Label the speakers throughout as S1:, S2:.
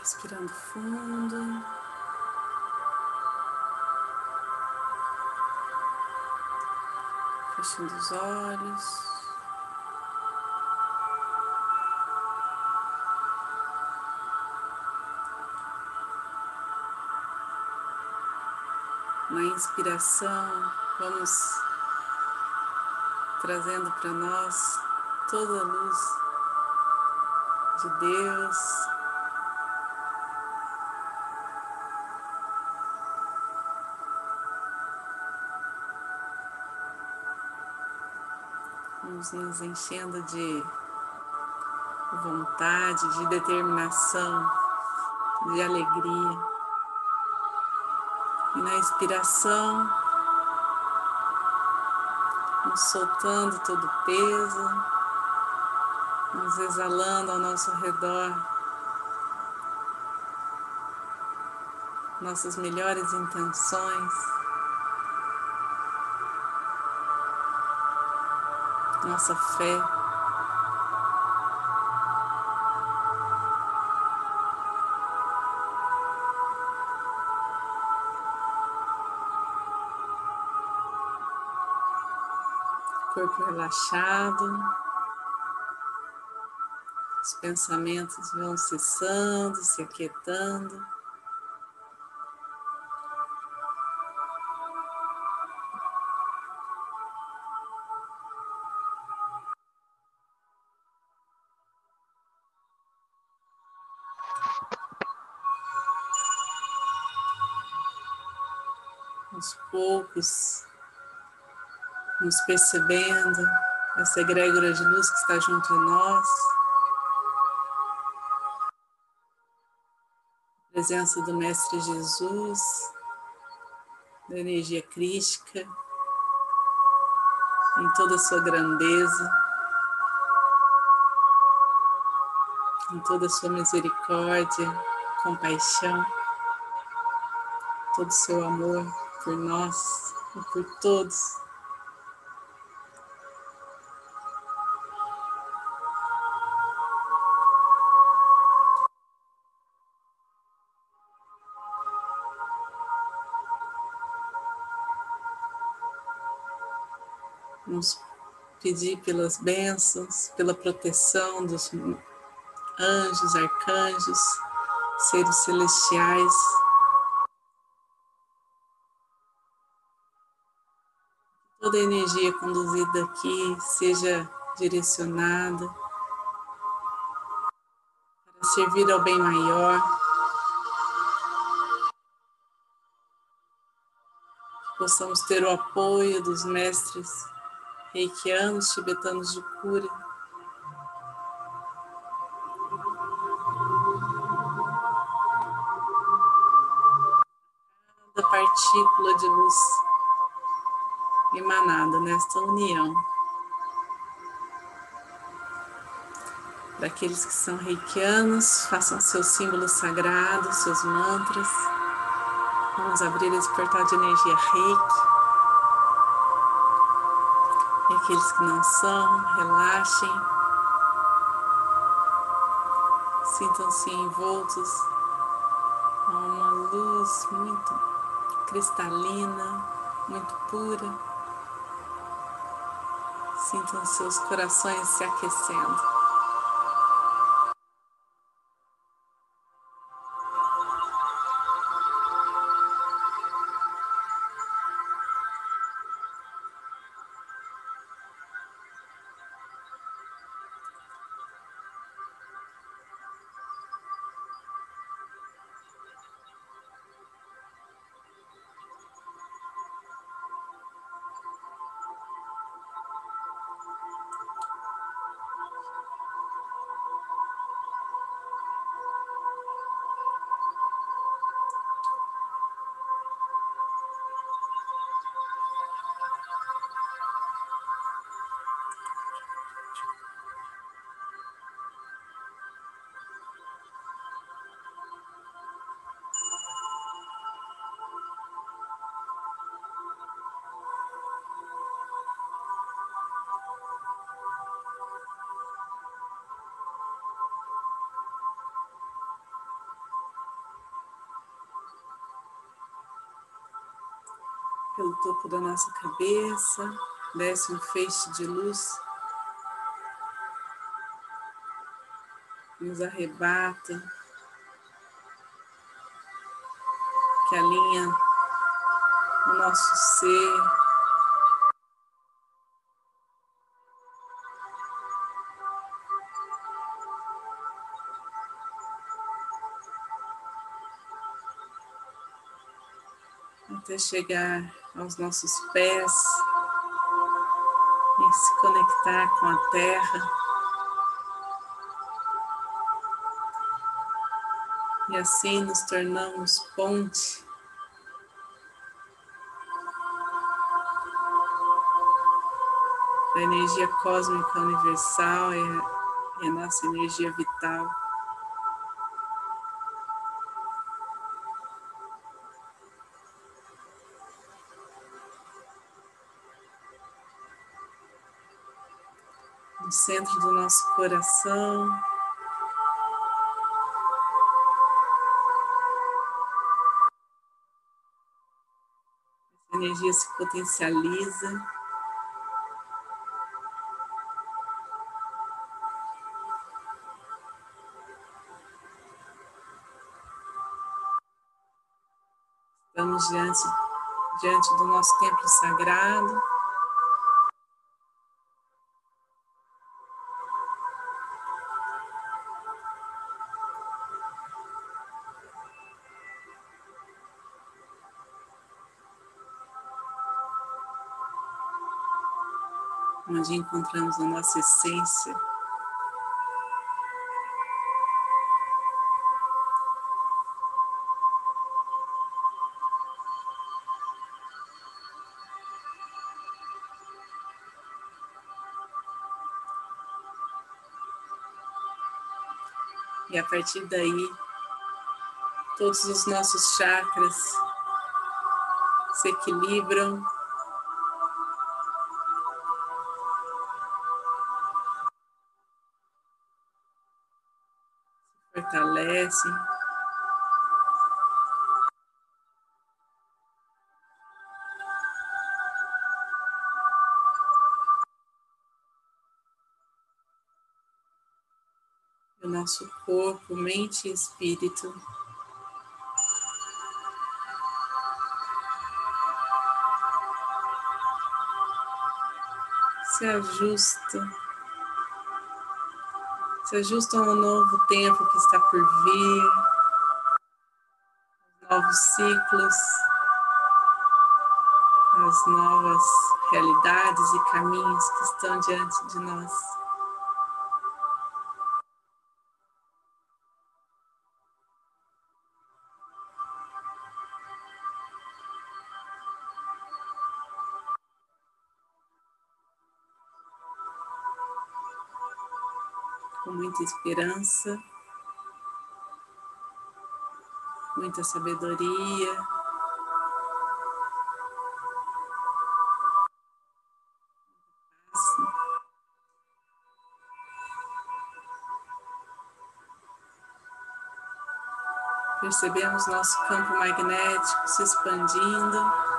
S1: Respirando fundo. Fechando os olhos. Na inspiração, vamos trazendo para nós toda a luz de Deus. Vamos nos enchendo de vontade, de determinação, de alegria. E na inspiração, vamos soltando todo o peso, vamos exalando ao nosso redor nossas melhores intenções, nossa fé. corpo relaxado, os pensamentos vão cessando, se aquietando. Percebendo, essa egrégora de luz que está junto a nós. A presença do Mestre Jesus, da energia crística, em toda a sua grandeza, em toda a sua misericórdia, compaixão, todo o seu amor por nós e por todos. Vamos pedir pelas bênçãos, pela proteção dos anjos, arcanjos, seres celestiais. Toda a energia conduzida aqui seja direcionada para servir ao bem maior. Possamos ter o apoio dos mestres reikianos, tibetanos de cura. Cada partícula de luz emanada nesta união. Daqueles que são reikianos, façam seus símbolos sagrados, seus mantras. Vamos abrir esse portal de energia reiki. Aqueles que não são, relaxem. Sintam-se envoltos a uma luz muito cristalina, muito pura. Sintam seus corações se aquecendo. Pelo topo da nossa cabeça, desce um feixe de luz, nos arrebata, que alinha o nosso ser, até chegar aos nossos pés e se conectar com a terra. E assim nos tornamos ponte da energia cósmica universal e a, nossa energia vital. No centro do nosso coração. Energia se potencializa. Estamos diante, diante do nosso templo sagrado. Onde encontramos a nossa essência. E a partir daí, todos os nossos chakras se equilibram fortalecem. O nosso corpo, mente e espírito se ajusta se ajustam ao novo tempo que está por vir, novos ciclos, as novas realidades e caminhos que estão diante de nós. Muita esperança, muita sabedoria. Percebemos nosso campo magnético se expandindo.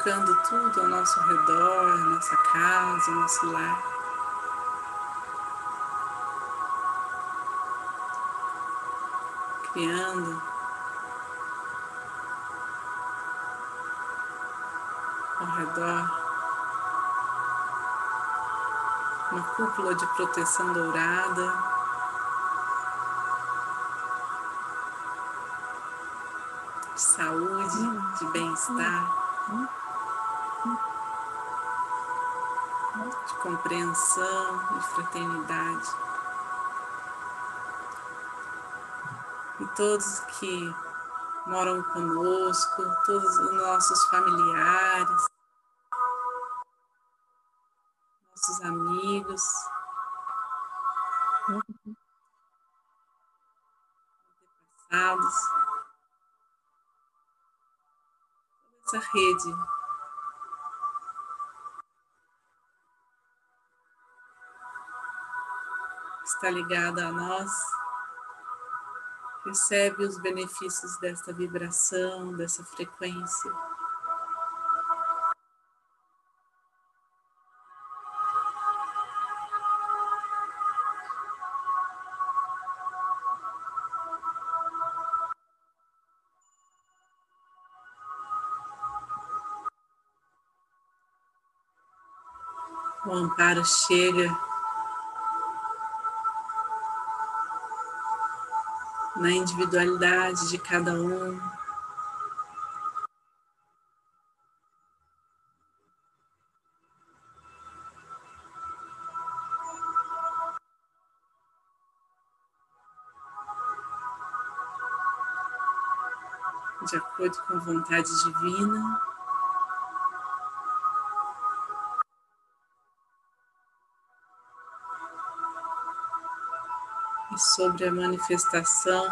S1: Tocando tudo ao nosso redor, nossa casa, nosso lar. Criando ao redor uma cúpula de proteção dourada. De saúde, de bem-estar. Compreensão e fraternidade. E todos que moram conosco, todos os nossos familiares, nossos amigos. Passados, essa rede está ligada a nós, recebe os benefícios desta vibração, dessa frequência. O amparo chega na individualidade de cada um. De acordo com a vontade divina. E sobre a manifestação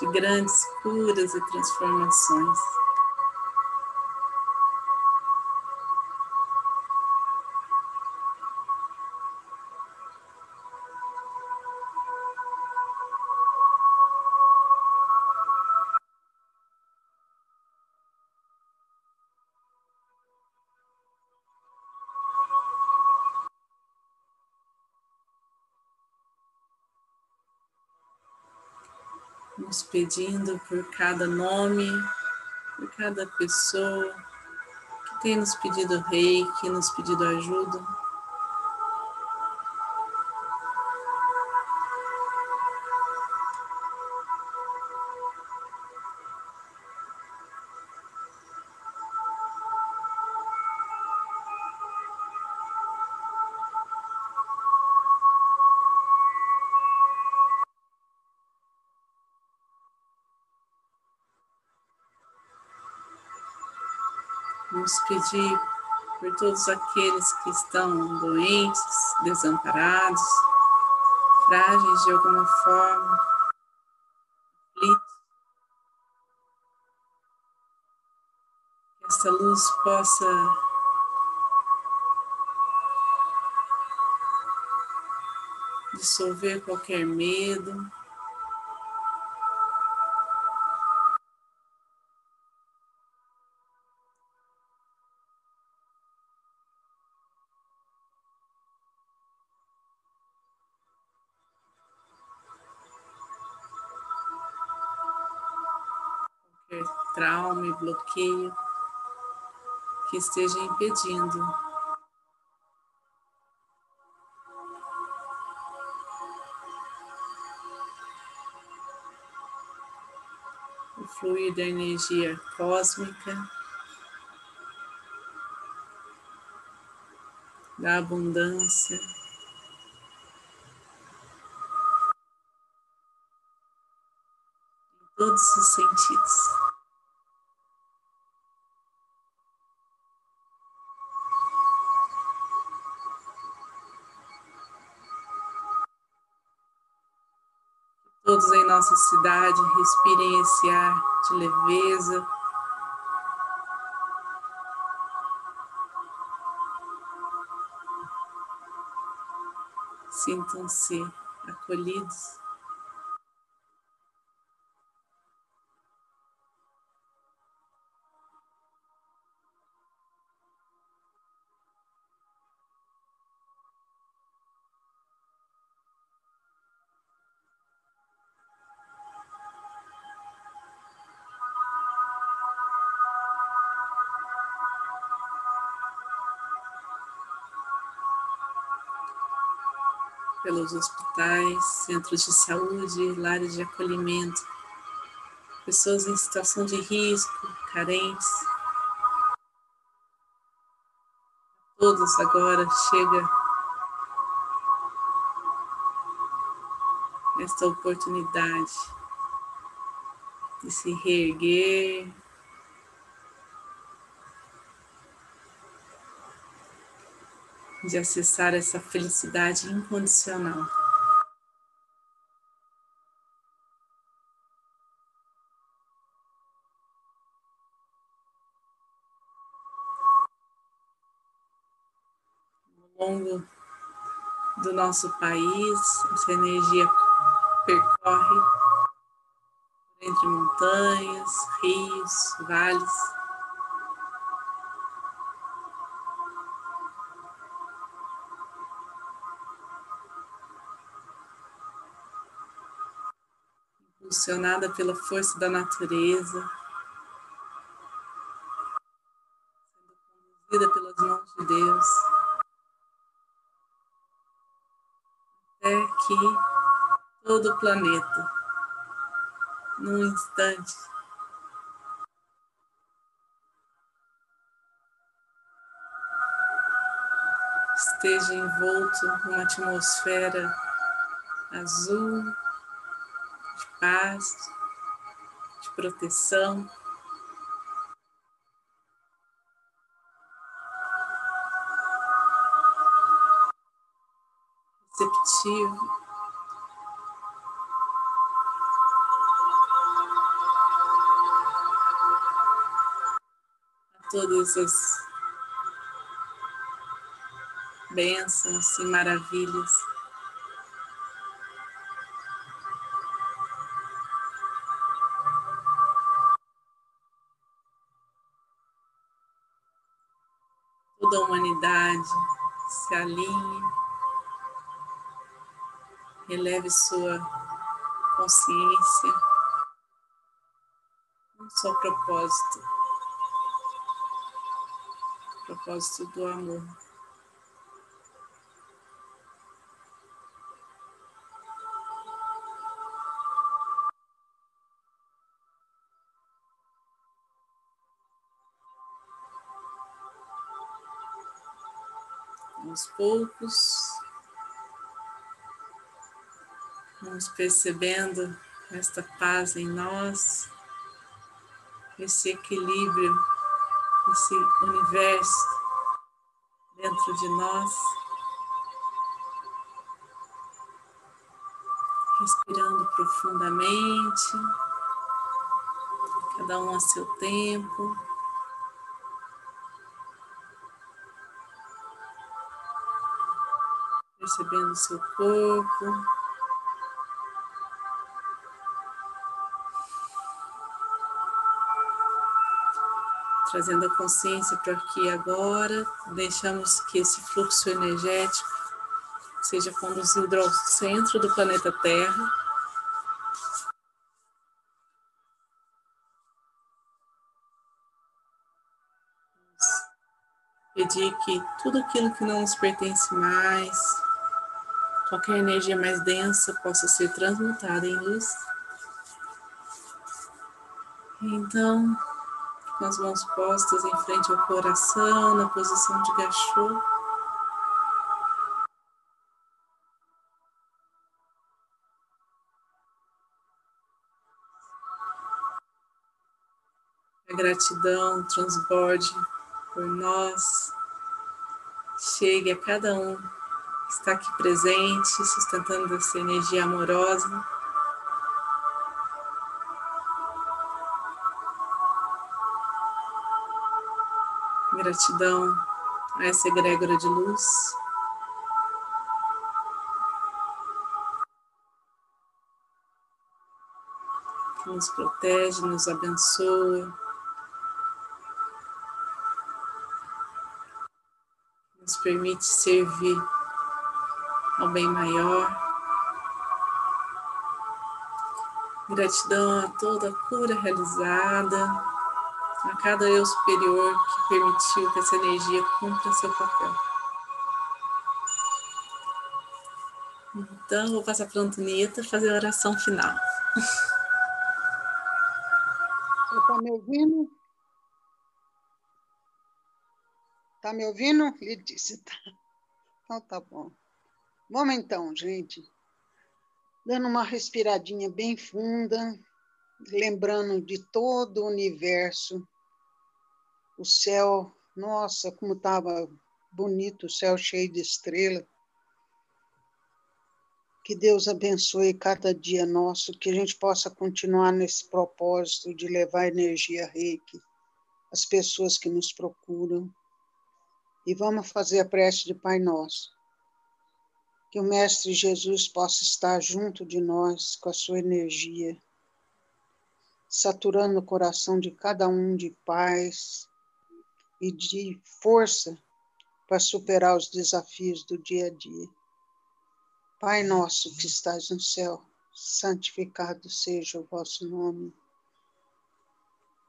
S1: de grandes curas e transformações. Nos pedindo por cada nome, por cada pessoa que tem nos pedido rei, que nos pedido ajuda. Vamos pedir por todos aqueles que estão doentes, desamparados, frágeis de alguma forma, aflitos. Que essa luz possa dissolver qualquer medo. Bloqueio que esteja impedindo o fluir da energia cósmica, da abundância. em Todos os sentidos. Todos em nossa cidade respirem esse ar de leveza. Sintam-se acolhidos. pelos hospitais, centros de saúde, lares de acolhimento, pessoas em situação de risco, carentes. Todos agora chega esta oportunidade de se reerguer, de acessar essa felicidade incondicional. Ao longo do nosso país, essa energia percorre entre montanhas, rios, vales. Impulsionada pela força da natureza, sendo conduzida pelas mãos de Deus, até que todo o planeta, num instante, esteja envolto numa atmosfera azul, paz, de proteção. Receptivo. A todas as bênçãos e maravilhas toda a humanidade se alinhe, eleve sua consciência, um só propósito, propósito do amor. Aos poucos, vamos percebendo esta paz em nós, esse equilíbrio, esse universo dentro de nós. Respirando profundamente, cada um a seu tempo. Percebendo seu corpo. Trazendo a consciência para aqui agora, deixamos que esse fluxo energético seja conduzido ao centro do planeta Terra. Pedir que tudo aquilo que não nos pertence mais, qualquer energia mais densa possa ser transmutada em luz. Então, com as mãos postas em frente ao coração, na posição de gachô. A gratidão transborde por nós, chegue a cada um está aqui presente, sustentando essa energia amorosa. Gratidão a essa egrégora de luz. Que nos protege, nos abençoa. Nos permite servir ao bem maior. Gratidão a toda a cura realizada, a cada eu superior que permitiu que essa energia cumpra seu papel. Então, vou passar para a Antonieta fazer a oração final.
S2: Você está me ouvindo? Está me ouvindo? Ele disse, tá. Então tá bom. Vamos então, gente. dando uma respiradinha bem funda, lembrando de todo o universo, o céu, nossa, como estava bonito, o céu cheio de estrela. Que Deus abençoe cada dia nosso, que a gente possa continuar nesse propósito de levar energia reiki às pessoas que nos procuram. E vamos fazer a prece de Pai Nosso que o Mestre Jesus possa estar junto de nós com a sua energia, saturando o coração de cada um de paz e de força para superar os desafios do dia a dia. Pai nosso que estás no céu, santificado seja o vosso nome.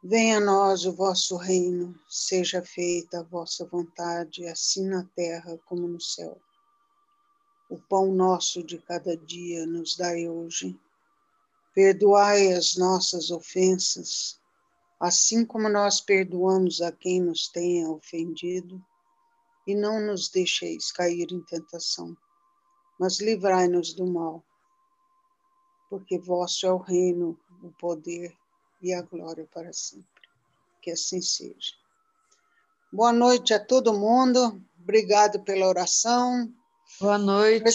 S2: Venha a nós o vosso reino, seja feita a vossa vontade, assim na terra como no céu. O pão nosso de cada dia nos dai hoje. Perdoai as nossas ofensas, assim como nós perdoamos a quem nos tenha ofendido, e não nos deixeis cair em tentação, mas livrai-nos do mal, porque vosso é o reino, o poder e a glória para sempre. Que assim seja. Boa noite a todo mundo. Obrigado pela oração.
S3: Boa noite.